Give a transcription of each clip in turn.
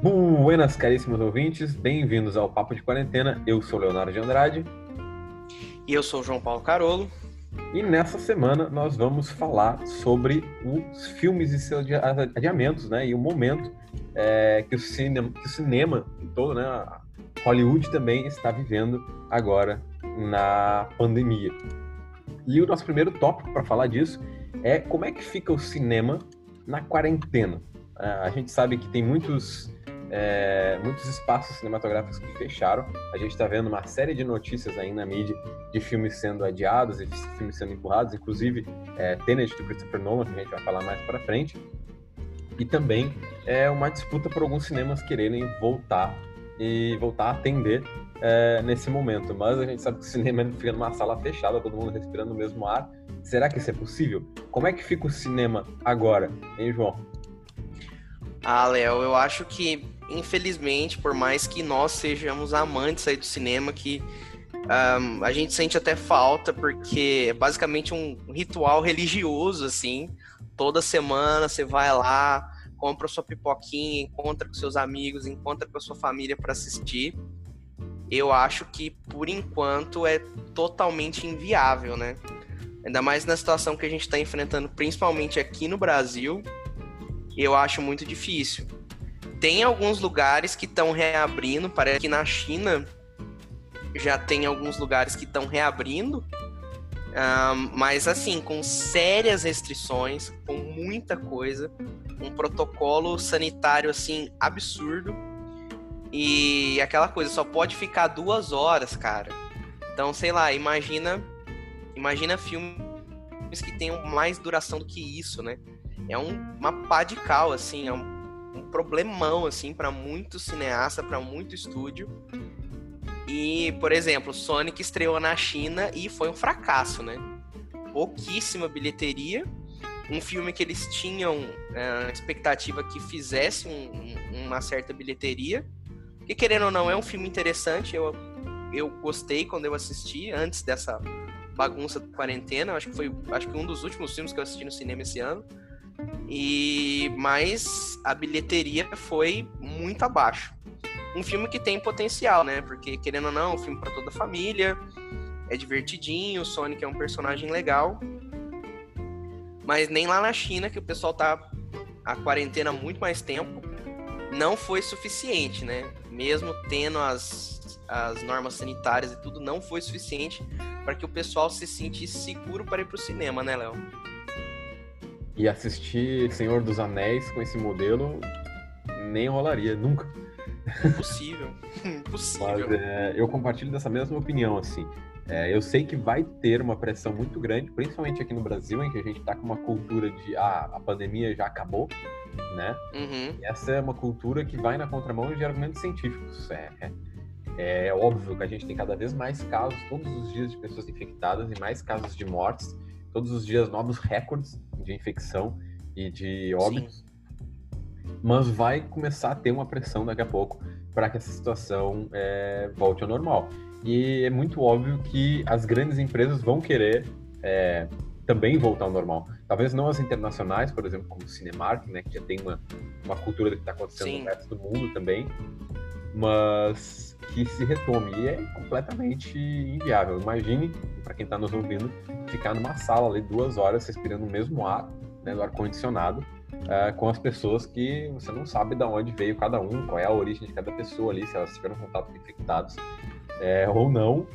Buenas, caríssimos ouvintes, bem-vindos ao Papo de Quarentena. Eu sou Leonardo de Andrade. E eu sou João Paulo Carolo. E nessa semana nós vamos falar sobre os filmes e seus adiamentos, né? E o momento é, que, o cinema, que o cinema todo, né? Hollywood também está vivendo agora na pandemia. E o nosso primeiro tópico para falar disso é como é que fica o cinema na quarentena. A gente sabe que tem muitos é, muitos espaços cinematográficos que fecharam. A gente está vendo uma série de notícias aí na mídia de filmes sendo adiados e filmes sendo empurrados, inclusive é, Tenet do Christopher Nolan, que a gente vai falar mais para frente. E também é uma disputa por alguns cinemas quererem voltar e voltar a atender é, nesse momento. Mas a gente sabe que o cinema fica numa sala fechada, todo mundo respirando o mesmo ar. Será que isso é possível? Como é que fica o cinema agora, hein, João? Ah, Léo, eu acho que infelizmente, por mais que nós sejamos amantes aí do cinema, que um, a gente sente até falta, porque é basicamente um ritual religioso, assim. Toda semana você vai lá, compra sua pipoquinha, encontra com seus amigos, encontra com a sua família para assistir. Eu acho que, por enquanto, é totalmente inviável, né? Ainda mais na situação que a gente está enfrentando, principalmente aqui no Brasil, eu acho muito difícil. Tem alguns lugares que estão reabrindo, parece que na China já tem alguns lugares que estão reabrindo, um, mas assim, com sérias restrições, com muita coisa, um protocolo sanitário assim absurdo e aquela coisa só pode ficar duas horas, cara. Então, sei lá, imagina, imagina filmes que tenham mais duração do que isso, né? É um, uma pá de cal, assim, é um problemão assim para muito cineasta, para muito estúdio. E, por exemplo, Sonic estreou na China e foi um fracasso, né? Pouquíssima bilheteria. Um filme que eles tinham é, expectativa que fizesse um, um, uma certa bilheteria. E querendo ou não, é um filme interessante. Eu, eu gostei quando eu assisti, antes dessa bagunça da quarentena. Acho que foi acho que um dos últimos filmes que eu assisti no cinema esse ano. E mas a bilheteria foi muito abaixo. Um filme que tem potencial, né? Porque querendo ou não, é um filme para toda a família, é divertidinho, o Sonic é um personagem legal. Mas nem lá na China, que o pessoal tá a quarentena há muito mais tempo, não foi suficiente, né? Mesmo tendo as, as normas sanitárias e tudo, não foi suficiente para que o pessoal se sentisse seguro para ir pro cinema, né, Léo? E assistir Senhor dos Anéis com esse modelo nem rolaria, nunca. Impossível. Impossível. Mas é, eu compartilho dessa mesma opinião, assim. É, eu sei que vai ter uma pressão muito grande, principalmente aqui no Brasil, em que a gente está com uma cultura de ah, a pandemia já acabou, né? Uhum. essa é uma cultura que vai na contramão de argumentos científicos. É, é, é óbvio que a gente tem cada vez mais casos, todos os dias, de pessoas infectadas e mais casos de mortes todos os dias novos recordes de infecção e de óbitos. Sim. Mas vai começar a ter uma pressão daqui a pouco para que essa situação é, volte ao normal. E é muito óbvio que as grandes empresas vão querer é, também voltar ao normal. Talvez não as internacionais, por exemplo, como o Cinemark, né, que já tem uma, uma cultura do que está acontecendo Sim. no resto do mundo também, mas que se retome. E é completamente inviável. Imagine, para quem está nos ouvindo, ficar numa sala ali duas horas respirando o mesmo ar, né, do ar-condicionado, uh, com as pessoas que você não sabe de onde veio cada um, qual é a origem de cada pessoa ali, se elas tiveram contato com infectados é, ou não.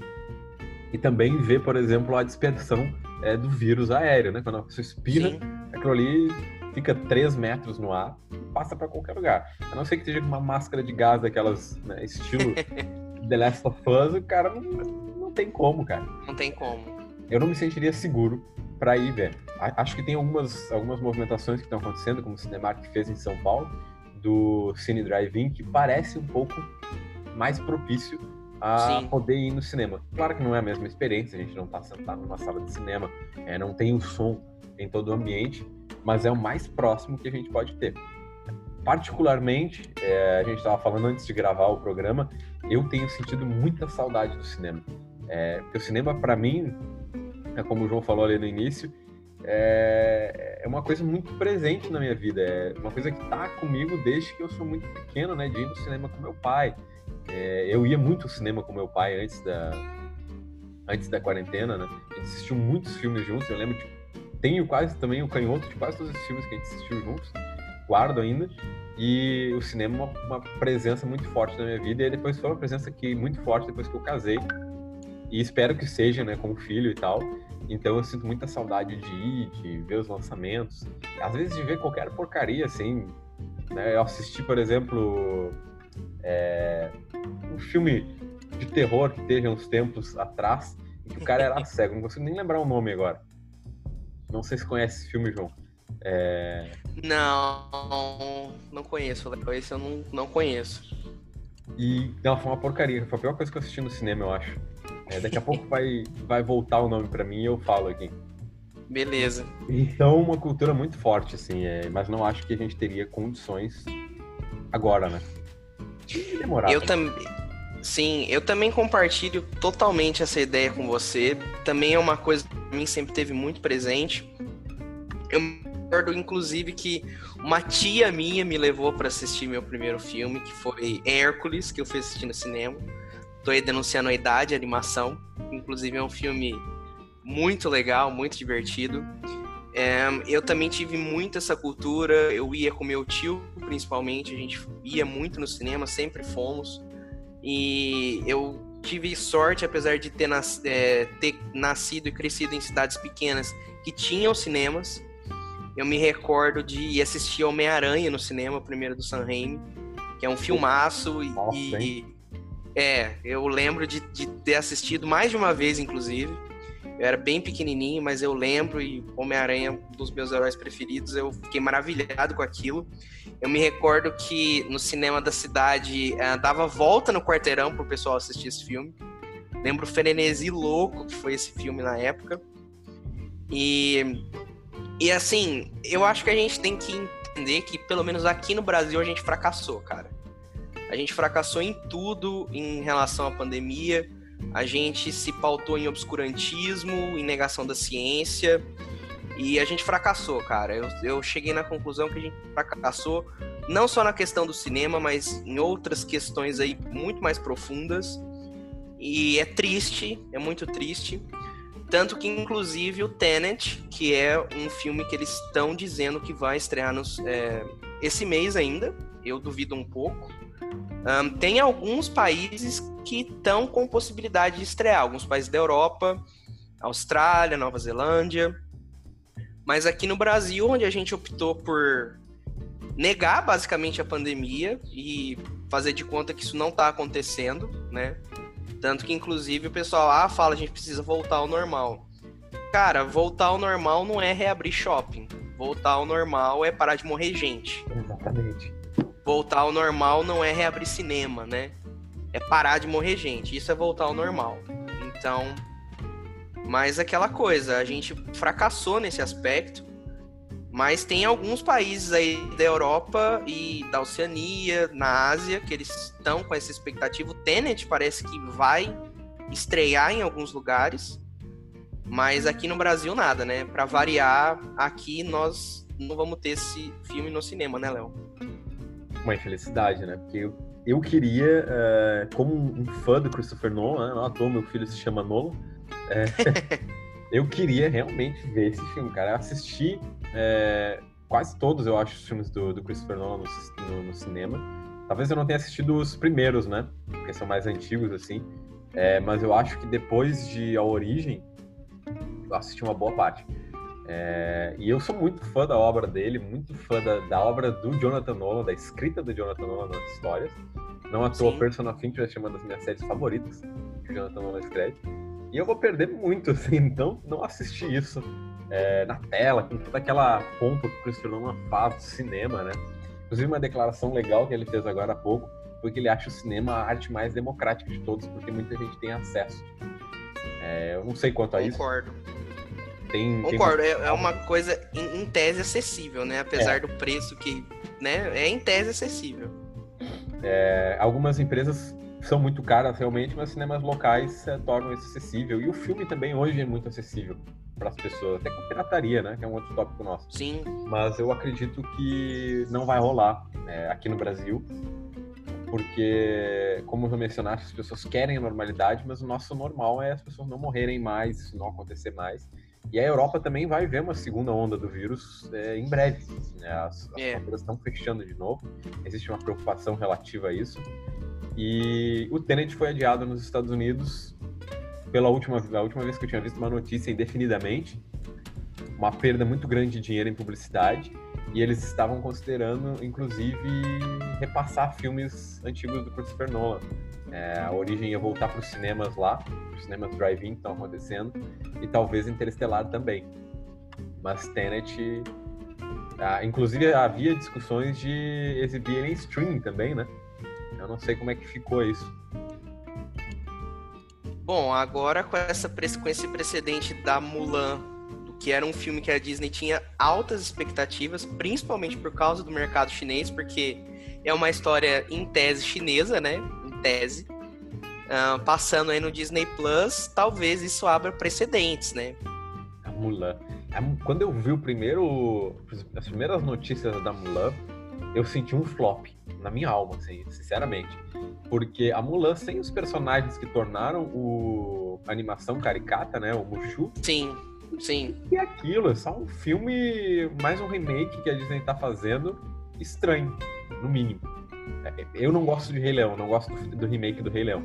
E também ver, por exemplo, a dispersão é, do vírus aéreo, né? Quando a pessoa expira, Sim. aquilo ali fica 3 metros no ar e passa para qualquer lugar. A não ser que seja uma máscara de gás daquelas, né, estilo The Last of Us, o cara não, não tem como, cara. Não tem como. Eu não me sentiria seguro para ir ver. Acho que tem algumas, algumas movimentações que estão acontecendo, como o Cinemark fez em São Paulo, do Cine Drive-In, que parece um pouco mais propício a Sim. poder ir no cinema. Claro que não é a mesma experiência, a gente não está sentado numa sala de cinema, é, não tem o som em todo o ambiente, mas é o mais próximo que a gente pode ter. Particularmente, é, a gente estava falando antes de gravar o programa, eu tenho sentido muita saudade do cinema. É, porque o cinema, para mim, é como o João falou ali no início, é, é uma coisa muito presente na minha vida. É uma coisa que tá comigo desde que eu sou muito pequeno, né? De ir no cinema com meu pai. É, eu ia muito ao cinema com meu pai antes da, antes da quarentena, né? A gente assistiu muitos filmes juntos. Eu lembro, tipo, tenho quase também o canhoto de quase todos os filmes que a gente assistiu juntos. Guardo ainda. E o cinema uma, uma presença muito forte na minha vida. E depois foi uma presença que muito forte depois que eu casei. E espero que seja, né, como filho e tal. Então eu sinto muita saudade de ir, de ver os lançamentos. Às vezes de ver qualquer porcaria, assim. Né? Eu assisti, por exemplo, é, um filme de terror que teve uns tempos atrás, em que o cara era cego. Não consigo nem lembrar o nome agora. Não sei se conhece esse filme, João. É... Não, não conheço, Esse eu não, não conheço. E não, foi uma porcaria. Foi a pior coisa que eu assisti no cinema, eu acho. É, daqui a pouco vai, vai voltar o nome para mim e eu falo aqui. Beleza. Então, uma cultura muito forte, assim, é, mas não acho que a gente teria condições agora, né? Demorar. Eu também. Sim, eu também compartilho totalmente essa ideia com você. Também é uma coisa que pra mim sempre teve muito presente. Eu recordo, inclusive, que uma tia minha me levou para assistir meu primeiro filme, que foi Hércules, que eu fui assistir no cinema. Tô aí denunciando a idade, a animação. Inclusive, é um filme muito legal, muito divertido. É, eu também tive muito essa cultura. Eu ia com meu tio, principalmente. A gente ia muito no cinema, sempre fomos. E eu tive sorte, apesar de ter, nas, é, ter nascido e crescido em cidades pequenas que tinham cinemas. Eu me recordo de ir assistir Homem-Aranha no cinema, o primeiro do San Raimi, que é um filmaço. Nossa, e, é, eu lembro de, de ter assistido mais de uma vez, inclusive. Eu era bem pequenininho, mas eu lembro e Homem-Aranha, um dos meus heróis preferidos, eu fiquei maravilhado com aquilo. Eu me recordo que no cinema da cidade uh, dava volta no quarteirão pro pessoal assistir esse filme. Lembro o Frenesi Louco, que foi esse filme na época. E, e assim, eu acho que a gente tem que entender que, pelo menos aqui no Brasil, a gente fracassou, cara. A gente fracassou em tudo em relação à pandemia a gente se pautou em obscurantismo, em negação da ciência, e a gente fracassou, cara. Eu, eu cheguei na conclusão que a gente fracassou, não só na questão do cinema, mas em outras questões aí muito mais profundas. E é triste, é muito triste. Tanto que, inclusive, o Tenet, que é um filme que eles estão dizendo que vai estrear nos, é, esse mês ainda, eu duvido um pouco. Um, tem alguns países que estão com possibilidade de estrear, alguns países da Europa, Austrália, Nova Zelândia. Mas aqui no Brasil, onde a gente optou por negar basicamente a pandemia e fazer de conta que isso não está acontecendo, né? Tanto que, inclusive, o pessoal ah, fala a gente precisa voltar ao normal. Cara, voltar ao normal não é reabrir shopping. Voltar ao normal é parar de morrer gente. Exatamente voltar ao normal não é reabrir cinema, né? É parar de morrer gente. Isso é voltar ao normal. Então, mas aquela coisa, a gente fracassou nesse aspecto. Mas tem alguns países aí da Europa e da Oceania, na Ásia, que eles estão com essa expectativa. O Tenet parece que vai estrear em alguns lugares, mas aqui no Brasil nada, né? Para variar, aqui nós não vamos ter esse filme no cinema, né, Léo? Uma infelicidade, né? Porque eu, eu queria, uh, como um fã do Christopher Nolan, né? não meu filho se chama Nolan, é, eu queria realmente ver esse filme, cara. Eu assisti é, quase todos, eu acho, os filmes do, do Christopher Nolan no, no, no, cinema. Talvez eu não tenha assistido os primeiros, né? Porque são mais antigos, assim. É, mas eu acho que depois de A Origem, eu assisti uma boa parte. É, e eu sou muito fã da obra dele, muito fã da, da, obra do Jonathan Nolan, da escrita do Jonathan Nolan nas histórias. Não à toa, Sim. Persona of Interest é uma das minhas séries favoritas que o Jonathan Nolan escreve. E eu vou perder muito, assim, então não assisti isso é, na tela, com toda aquela pompa que o Christopher Nolan faz do cinema, né? Inclusive, uma declaração legal que ele fez agora há pouco foi que ele acha o cinema a arte mais democrática de todos, porque muita gente tem acesso. É, eu não sei quanto a Concordo. isso. Tem, Concordo, tem... É, é, uma coisa em, em, tese acessível, né? Apesar é. do preço que, né? É em tese acessível. É, algumas empresas são muito caras realmente, mas cinemas locais é, tornam isso acessível. E o filme também hoje é muito acessível para as pessoas, até com pirataria, né? Que é um outro tópico nosso. Sim. Mas eu acredito que não vai rolar é, aqui no Brasil, porque, como eu mencionaste, as pessoas querem a normalidade, mas o nosso normal é as pessoas não morrerem mais, isso não acontecer mais. E a Europa também vai ver uma segunda onda do vírus é, em breve. Né? As, as É. fronteiras estão fechando de novo. Existe uma preocupação relativa a isso. E o Tenet foi adiado nos Estados Unidos pela última, a última vez que eu tinha visto uma notícia indefinidamente. Uma perda muito grande de dinheiro em publicidade. E eles estavam considerando, inclusive, repassar filmes antigos do Christopher Nolan. É, a origem ia voltar para os cinemas lá, os cinemas drive-in que estão acontecendo, e talvez Interestelar também. Mas Tenet. ah, inclusive, havia discussões de exibir em streaming também, né? Eu não sei como é que ficou isso. Bom, agora com, essa, com esse precedente da Mulan, que era um filme que a Disney tinha altas expectativas, principalmente por causa do mercado chinês, porque é uma história em tese chinesa, né? Tese. Ah, passando aí no Disney Plus, talvez isso abra precedentes, né? A Mulan. Quando eu vi o primeiro, as primeiras notícias da Mulan, eu senti um flop na minha alma, assim, sinceramente. Porque a Mulan, sem os personagens que tornaram o a animação caricata, né, o Mushu, Sim, sim. e aquilo, é só um filme, mais um remake que a Disney tá fazendo, estranho, no mínimo. Eu não gosto de Rei Leão, não gosto do, do remake do Rei Leão.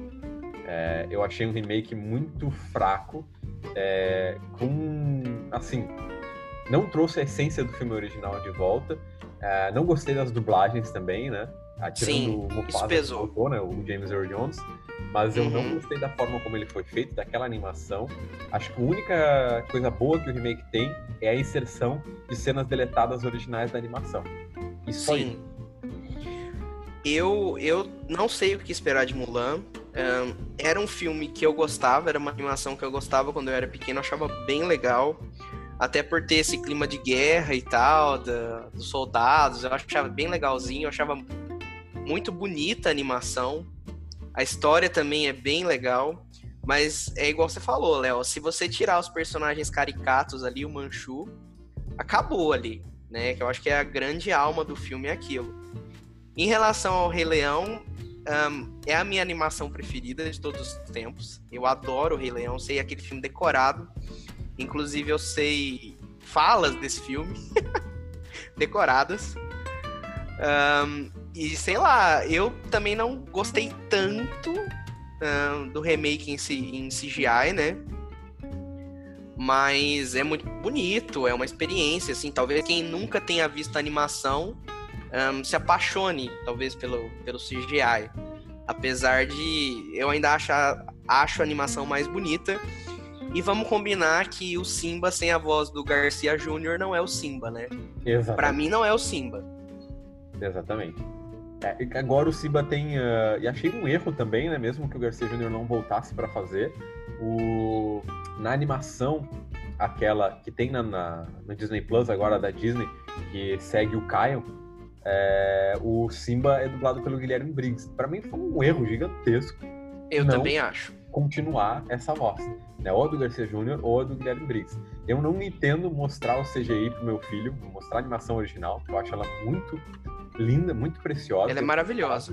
É, eu achei um remake muito fraco, é, com, assim, não trouxe a essência do filme original de volta. É, não gostei das dublagens também, né? Ah, tirando Sim, o Mufasa isso pesou. voltou, né? O James Earl Jones. Mas eu não Uhum. gostei da forma como ele foi feito, daquela animação. Acho que a única coisa boa que o remake tem é a inserção de cenas deletadas originais da animação. E só isso. Eu, eu não sei o que esperar de Mulan. Ahn, era um filme que eu gostava, era uma animação que eu gostava quando eu era pequeno, eu achava bem legal. Até por ter esse clima de guerra e tal, da- dos soldados, eu achava bem legalzinho, eu achava muito bonita a animação. A história também é bem legal. Mas é igual você falou, Léo, se você tirar os personagens caricatos ali, o Manchu, acabou ali, né? Que eu acho que é a grande alma do filme é aquilo. Em relação ao Rei Leão, ahn, é a minha animação preferida de todos os tempos. Eu adoro o Rei Leão, sei aquele filme decorado. Inclusive, eu sei falas desse filme decoradas. Ahn, e sei lá, eu também não gostei tanto ahn, do remake em, em CGI, né? Mas é muito bonito, é uma experiência, assim. Talvez quem nunca tenha visto a animação ahn, se apaixone, talvez, pelo, pelo CGI. Apesar de eu ainda achar, acho a animação mais bonita. E vamos combinar que o Simba sem a voz do Garcia Júnior não é o Simba, né? Pra mim não é o Simba. Exatamente. É, agora o Simba tem. ah, e achei um erro também, né? Mesmo que o Garcia Júnior não voltasse para fazer. O, na animação, aquela que tem na, na- no Disney Plus agora da Disney, que segue o Caio, é, o Simba é dublado pelo Guilherme Briggs. Para mim foi um erro gigantesco Eu também acho. continuar essa voz. Né? Ou a do Garcia Júnior ou a do Guilherme Briggs. Eu não entendo mostrar o CGI pro meu filho, mostrar a animação original, eu acho ela muito linda, muito preciosa. Ela é maravilhosa.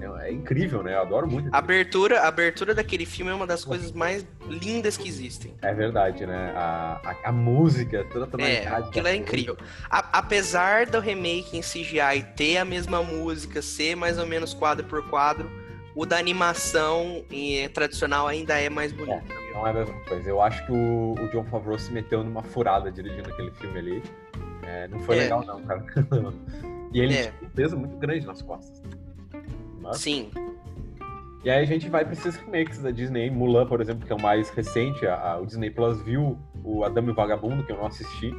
É, é incrível, né? Eu adoro muito. A abertura, a abertura daquele filme é uma das coisas mais lindas que existem. É verdade, né? A, a, a música, toda a É, tonalidade. aquilo da é incrível. A- apesar do remake em CGI ter a mesma música, ser mais ou menos quadro por quadro, o da animação eh, tradicional ainda é mais bonito. minha Não é a mesma coisa. Eu acho que o, o John Favreau se meteu numa furada dirigindo aquele filme ali. É, não foi É. legal, não, cara. e ele É. tinha um peso muito grande nas costas. Mas- Sim, E aí a gente vai para esses remakes da Disney. Mulan, por exemplo, que é o mais recente. a- a- o Disney Plus viu o Adamo e o Vagabundo, que eu não assisti.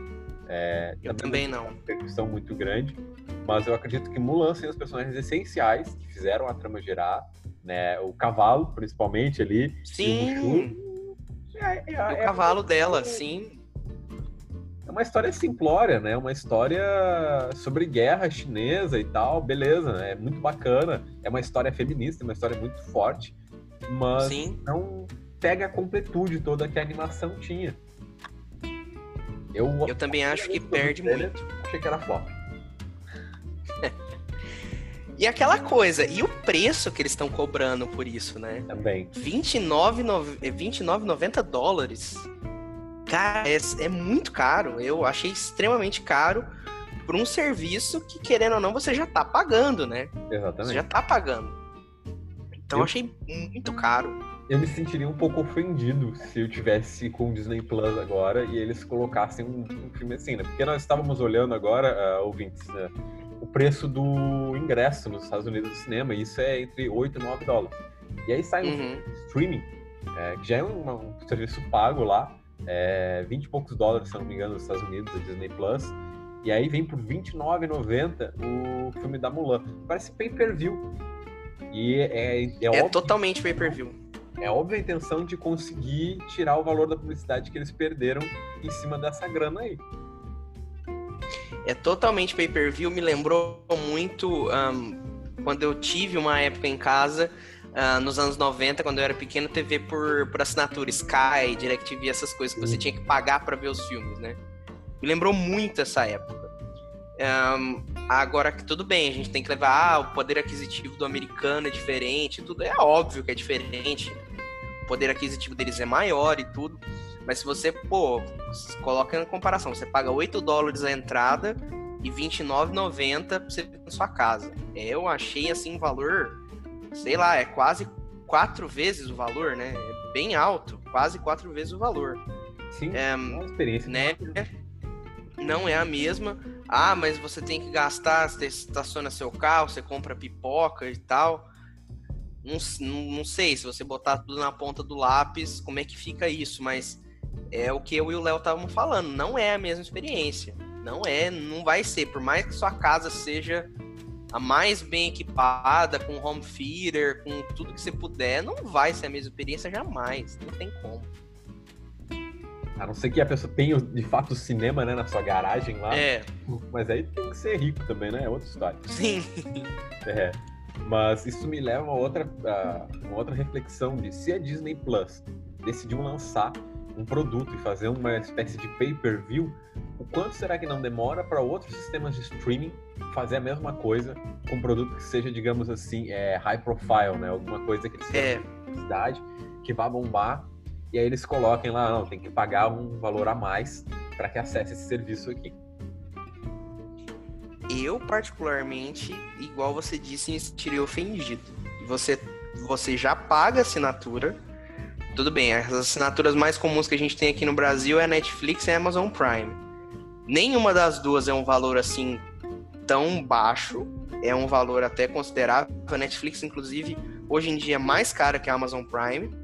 É, eu também não. uma repercussão muito grande. Mas eu acredito que Mulan tem os personagens essenciais que fizeram a trama gerar. Né? O cavalo, principalmente, ali. o Sim, Mushu. É, é- e é- o cavalo dela, sim. É uma história simplória, né? Uma história sobre guerra chinesa e tal, beleza, né? É muito bacana. É uma história feminista, uma história muito forte, mas Sim. não pega a completude toda que a animação tinha. Eu, eu também acho que perde muito. Achei que era flop. E aquela coisa, e o preço que eles estão cobrando por isso, né? Também. R$29,90 dólares. Cara, é, é, muito caro. Eu achei extremamente caro por um serviço que, querendo ou não, você já tá pagando, né? Exatamente. Você já tá pagando. Então eu achei muito caro. Eu me sentiria um pouco ofendido se eu tivesse com o Disney Plus agora e eles colocassem um, um filme assim, né? Porque nós estávamos olhando agora, uh, ouvintes, uh, o preço do ingresso nos Estados Unidos do cinema, e isso é entre 8 e 9 dólares. E aí sai um uhum. streaming, é, que já é um, um, serviço pago lá, é, 20 e poucos dólares, se não me engano, nos Estados Unidos, a Disney Plus. E aí vem por R$29,90 o filme da Mulan. Parece pay-per-view. E é, é, é, é totalmente pay-per-view. É óbvia a intenção de conseguir tirar o valor da publicidade que eles perderam em cima dessa grana aí é totalmente pay-per-view, me lembrou muito um, quando eu tive uma época em casa, uh, nos anos 90, quando eu era pequeno, TV por, por assinatura, Sky, DirecTV, essas coisas que você tinha que pagar para ver os filmes, né? Me lembrou muito essa época. Um, agora que tudo bem, a gente tem que levar ah, o poder aquisitivo do americano é diferente, tudo é óbvio que é diferente. O poder aquisitivo deles é maior e tudo. Mas se você, pô, coloca em comparação, você paga 8 dólares a entrada e R$29,90 pra você ver na sua casa. Eu achei assim um valor, sei lá, é quase quatro vezes o valor, né? É bem alto, quase quatro vezes o valor. Sim, é, uma experiência. Né? Não é a mesma. Ah, mas você tem que gastar, você estaciona seu carro, você compra pipoca e tal. Não, não, sei se você botar tudo na ponta do lápis, como é que fica isso, mas é o que eu e o Léo estavam falando, não é a mesma experiência. Não é, não vai ser. Por mais que sua casa seja a mais bem equipada, com home theater, com tudo que você puder, não vai ser a mesma experiência jamais. Não tem como. A não ser que a pessoa tenha, de fato, o cinema né, na sua garagem lá. É. Mas aí tem que ser rico também, né? É outra história. Sim. É. Mas isso me leva a outra, a uma outra reflexão de se a Disney Plus decidiu lançar um produto e fazer uma espécie de pay-per-view, o quanto será que não demora para outros sistemas de streaming fazer a mesma coisa com um produto que seja, digamos assim, é, high profile, né? Alguma coisa que eles é. cidade que vá bombar e aí eles coloquem lá, não, tem que pagar um valor a mais para que acesse esse serviço aqui. Eu, particularmente, igual você disse, me sentiria ofendido. Você, você já paga assinatura, tudo bem, as assinaturas mais comuns que a gente tem aqui no Brasil é a Netflix e a Amazon Prime. Nenhuma das duas é um valor assim tão baixo, é um valor até considerável. A Netflix, inclusive, hoje em dia é mais cara que a Amazon Prime.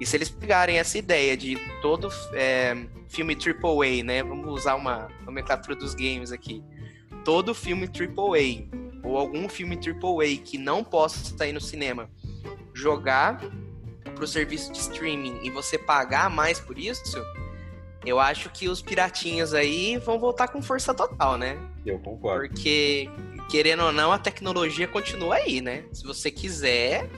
E se eles pegarem essa ideia de todo é, filme AAA, né? Vamos usar uma nomenclatura dos games aqui. Todo filme AAA, ou algum filme AAA que não possa sair no cinema, jogar para o serviço de streaming e você pagar mais por isso, eu acho que os piratinhos aí vão voltar com força total, né? Eu concordo. Porque, querendo ou não, a tecnologia continua aí, né? Se você quiser,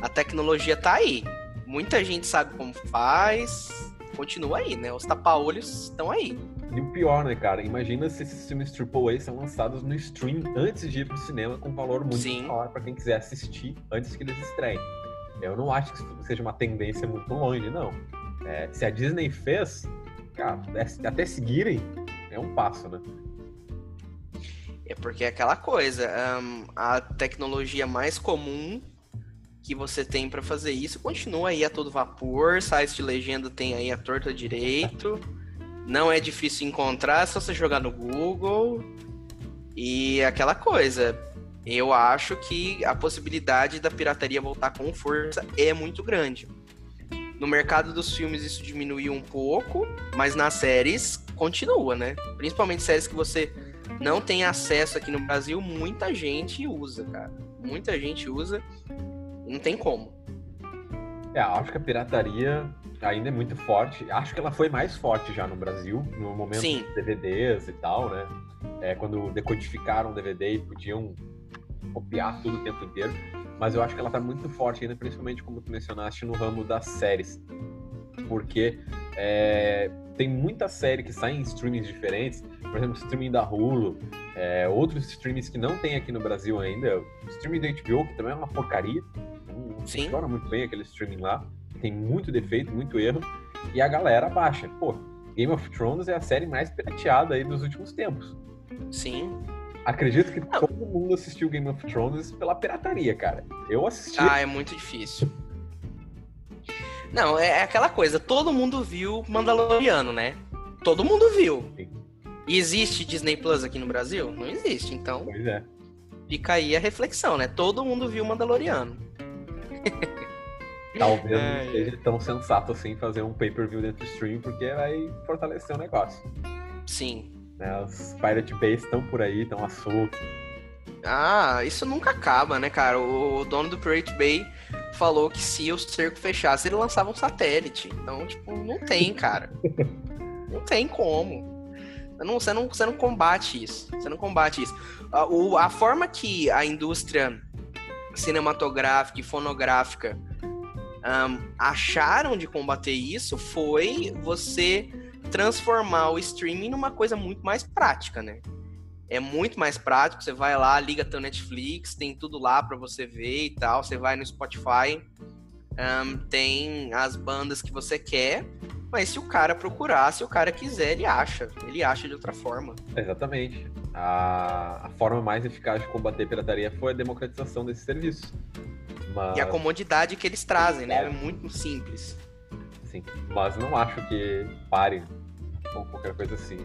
a tecnologia tá aí. Muita gente sabe como faz, continua aí, né? Os tapa-olhos estão aí. E o pior, né, cara? Imagina se esses filmes AAA são lançados no stream antes de ir pro cinema com valor muito Sim. maior para quem quiser assistir antes que eles estreiem. Eu não acho que seja uma tendência muito longe, não. É, se a Disney fez, cara, é, até seguirem, é um passo, né? É porque é aquela coisa, um, a tecnologia mais comum que você tem para fazer isso continua aí a todo vapor, sites de legenda tem aí a torta direito, não é difícil encontrar, é só você jogar no Google e aquela coisa, eu acho que a possibilidade da pirataria voltar com força é muito grande. No mercado dos filmes isso diminuiu um pouco, mas nas séries continua, né? Principalmente séries que você não tem acesso aqui no Brasil, muita gente usa, cara. Muita gente usa, não tem como. É, acho que a pirataria ainda é muito forte. Acho que ela foi mais forte já no Brasil, no momento Sim. dos DVDs e tal, né? É, quando decodificaram o DVD e podiam copiar tudo o tempo inteiro, mas eu acho que ela tá muito forte ainda, principalmente como tu mencionaste no ramo das séries. Porque é, tem muita série que sai em streamings diferentes, por exemplo, streaming da Hulu, é, outros streamings que não tem aqui no Brasil ainda, o streaming da HBO, que também é uma porcaria, não funciona muito bem aquele streaming lá, tem muito defeito, muito erro, e a galera baixa. Pô, Game of Thrones é a série mais pirateada aí dos últimos tempos. Sim. Acredito que não. todo mundo assistiu Game of Thrones pela pirataria, cara. Eu assisti. Ah, é muito difícil. Não, é aquela coisa, todo mundo viu Mandaloriano, né? Todo mundo viu. Sim. E existe Disney Plus aqui no Brasil? Não existe, então. Pois é. Fica aí a reflexão, né? Todo mundo viu Mandaloriano. Talvez é, não seja tão sensato assim fazer um pay-per-view dentro do stream, porque vai fortalecer o negócio. Sim. Né, os Pirate Bay estão por aí, estão a solto. Ah, isso nunca acaba, né, cara? O dono do Pirate Bay falou que se o cerco fechasse, ele lançava um satélite. Então, tipo, não tem, cara. não tem como. Você não, você, não, você não combate isso. Você não combate isso. A, o, a forma que a indústria cinematográfica e fonográfica um, acharam de combater isso foi você transformar o streaming numa coisa muito mais prática, né? É muito mais prático, você vai lá, liga teu Netflix, tem tudo lá para você ver e tal, você vai no Spotify, um, tem as bandas que você quer, mas se o cara procurar, se o cara quiser, ele acha, ele acha de outra forma. Exatamente. A, a forma mais eficaz de combater a pirataria foi a democratização desse serviço. Mas... E a comodidade que eles trazem, né? É muito simples. Sim, mas não acho que pare ou qualquer coisa assim.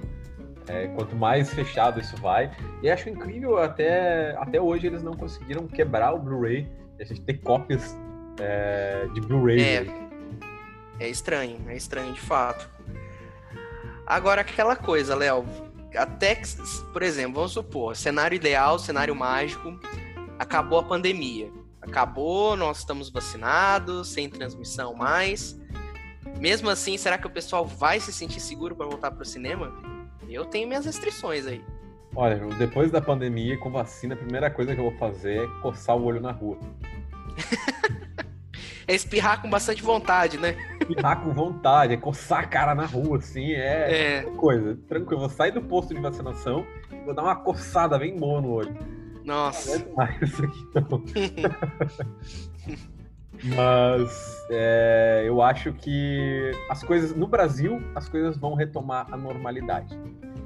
É, quanto mais fechado isso vai. E acho incrível, até, até hoje eles não conseguiram quebrar o Blu-ray. A gente ter cópias é, de Blu-ray. É, é estranho, é estranho de fato. Agora, aquela coisa, Léo. Até, por exemplo, vamos supor, cenário ideal, cenário mágico, acabou a pandemia acabou, nós estamos vacinados, sem transmissão mais. Mesmo assim, será que o pessoal vai se sentir seguro para voltar para o cinema? Eu tenho minhas restrições aí. Olha, depois da pandemia, com vacina, a primeira coisa que eu vou fazer é coçar o olho na rua. é espirrar com bastante vontade, né? Espirrar com vontade, é coçar a cara na rua, assim, é, é. coisa. Tranquilo, eu vou sair do posto de vacinação e vou dar uma coçada bem boa no olho. Nossa. Não é isso aqui, não. Mas é, eu acho que as coisas no Brasil as coisas vão retomar a normalidade.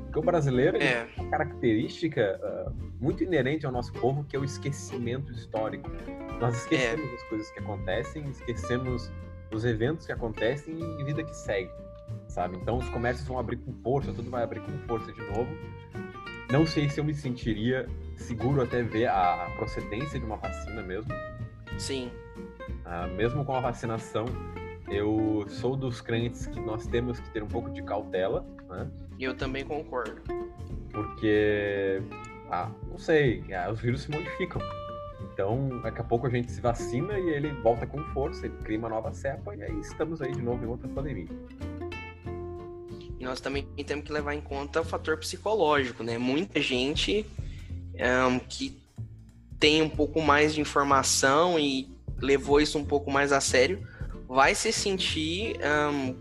Porque o brasileiro é. tem uma característica uh, muito inerente ao nosso povo que é o esquecimento histórico. Nós esquecemos é. as coisas que acontecem, esquecemos os eventos que acontecem e vida que segue, sabe? Então os comércios vão abrir com força, tudo vai abrir com força de novo. Não sei se eu me sentiria seguro até ver a procedência de uma vacina mesmo. Sim. Ah, mesmo com a vacinação, eu sou dos crentes que nós temos que ter um pouco de cautela. Né? Eu também concordo. Porque, ah, não sei, ah, os vírus se modificam. Então, daqui a pouco a gente se vacina e ele volta com força, ele cria uma nova cepa e aí estamos aí de novo em outra pandemia. E nós também temos que levar em conta o fator psicológico, né? Muita gente um, que tem um pouco mais de informação e levou isso um pouco mais a sério, vai se sentir um,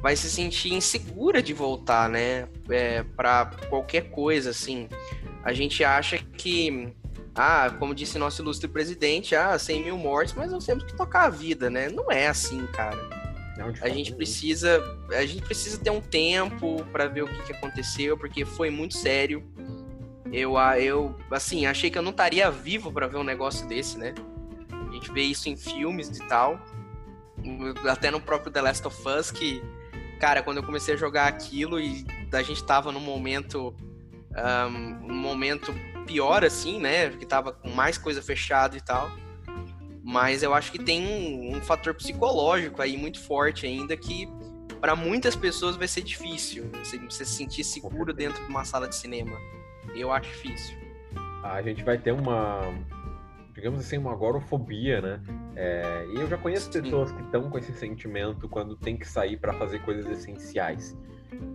vai se sentir insegura de voltar, né? É, para qualquer coisa, assim. A gente acha que, ah, como disse nosso ilustre presidente, ah, 100 mil mortes, mas nós temos que tocar a vida, né? Não é assim, cara. a gente precisa, a gente precisa ter um tempo para ver o que, que aconteceu, porque foi muito sério. Eu, eu, assim, achei que eu não estaria vivo para ver um negócio desse, né? Gente vê isso em filmes e tal. Até no próprio The Last of Us, que, cara, quando eu comecei a jogar aquilo e a gente tava num momento. Um, um momento pior, assim, né? Que tava com mais coisa fechada e tal. Mas eu acho que tem um, um fator psicológico aí muito forte ainda que para muitas pessoas vai ser difícil você se sentir seguro dentro de uma sala de cinema. Eu acho difícil. A gente vai ter uma, digamos assim, uma agorofobia, né? É, e eu já conheço pessoas que estão com esse sentimento quando tem que sair para fazer coisas essenciais.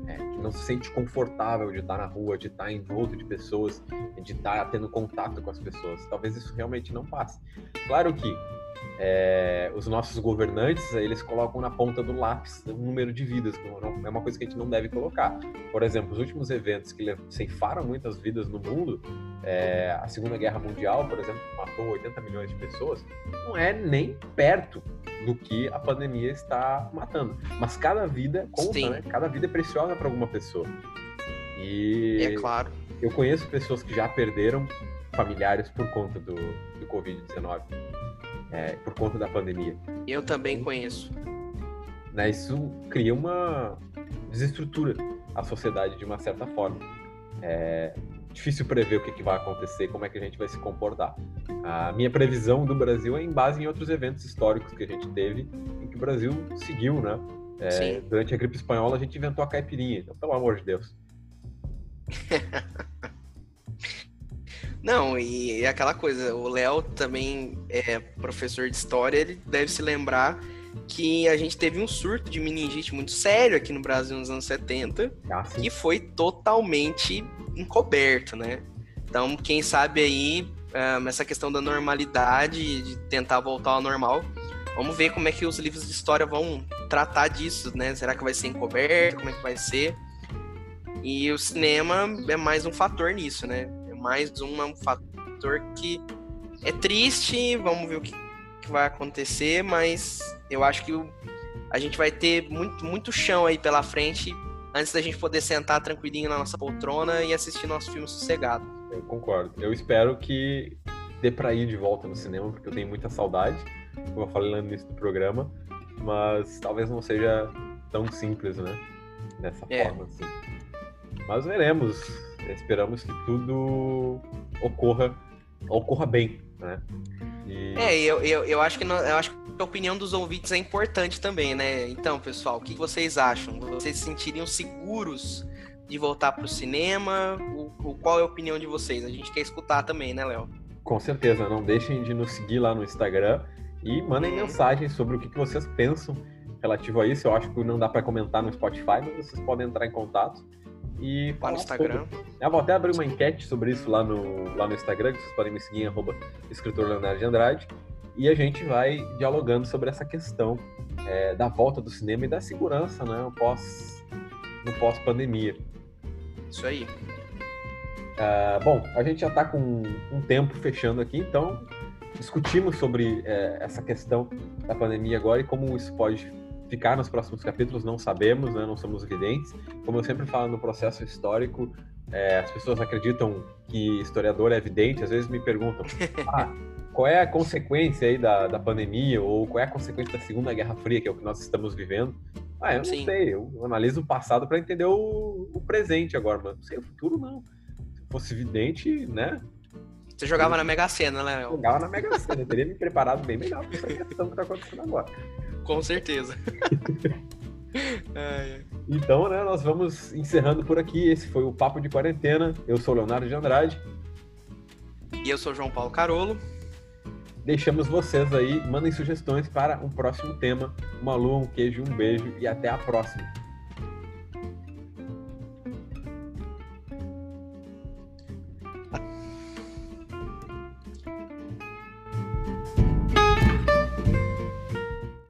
é, que não se sente confortável de estar na rua, de estar envolto de pessoas, de estar tendo contato com as pessoas. Talvez isso realmente não passe. Claro que é, os nossos governantes eles colocam na ponta do lápis o número de vidas, que é uma coisa que a gente não deve colocar. Por exemplo, os últimos eventos que ceifaram muitas vidas no mundo, é, a Segunda Guerra Mundial, por exemplo, matou 80 milhões de pessoas, não é nem perto do que a pandemia está matando. Mas cada vida conta, né? Cada vida é preciosa para alguma pessoa. E é claro. Eu conheço pessoas que já perderam familiares por conta do, do Covid-19 é, por conta da pandemia. Eu também conheço. Né, isso cria uma desestrutura a sociedade de uma certa forma. É difícil prever o que, que vai acontecer, como é que a gente vai se comportar. A minha previsão do Brasil é em base em outros eventos históricos que a gente teve, em que o Brasil seguiu, né? É, durante a gripe espanhola a gente inventou a caipirinha, então pelo amor de Deus. Não, e, aquela coisa, o Léo também é professor de história, ele deve se lembrar que a gente teve um surto de meningite muito sério aqui no Brasil nos anos 70, ah, que foi totalmente encoberto, né? Então, quem sabe aí, um, essa questão da normalidade, de tentar voltar ao normal, vamos ver como é que os livros de história vão tratar disso, né? Será que vai ser encoberto? Como é que vai ser? E o cinema é mais um fator nisso, né? Mais um, um fator que é triste, vamos ver o que, que vai acontecer, mas eu acho que o, a gente vai ter muito, muito chão aí pela frente antes da gente poder sentar tranquilinho na nossa poltrona e assistir nosso filme sossegado. Eu concordo. Eu espero que dê pra ir de volta no cinema, porque eu tenho muita saudade, como eu falei no início do programa, mas talvez não seja tão simples, né? Dessa é. forma, assim. Mas veremos esperamos que tudo ocorra, ocorra bem, né? E... É, eu, eu, eu, acho que não, eu acho que a opinião dos ouvintes é importante também, né? Então, pessoal, o que vocês acham? Vocês se sentiriam seguros de voltar para o cinema? O, o, qual é a opinião de vocês? A gente quer escutar também, né, Léo? Com certeza, não deixem de nos seguir lá no Instagram e mandem uhum. mensagens sobre o que, que vocês pensam relativo a isso. Eu acho que não dá para comentar no Spotify, mas vocês podem entrar em contato e lá no Instagram. Eu vou até abrir uma enquete sobre isso lá no, lá no Instagram, que vocês podem me seguir arroba escritor Leonardo de Andrade. E a gente vai dialogando sobre essa questão é, da volta do cinema e da segurança, né? No pós, no pós-pandemia. Isso aí. Uh, bom, a gente já está com um tempo fechando aqui, então discutimos sobre é, essa questão da pandemia agora e como isso pode ficar nos próximos capítulos, não sabemos, né, não somos evidentes. Como eu sempre falo no processo histórico, é, as pessoas acreditam que historiador é evidente, às vezes me perguntam, ah, qual é a consequência aí da, da pandemia, ou qual é a consequência da Segunda Guerra Fria, que é o que nós estamos vivendo. Ah, eu não Sim. sei, eu analiso o passado para entender o, o, presente agora, mas não sei o futuro não. Se fosse evidente, né? Você jogava eu, na Mega Sena, né? Jogava na Mega Sena, eu teria me preparado bem melhor para essa questão que está acontecendo agora. Com certeza. Então, né, nós vamos encerrando por aqui. Esse foi o Papo de Quarentena. Eu sou Leonardo de Andrade. E eu sou João Paulo Carolo. Deixamos vocês aí, mandem sugestões para um próximo tema. Uma lua, um queijo, um beijo e até a próxima.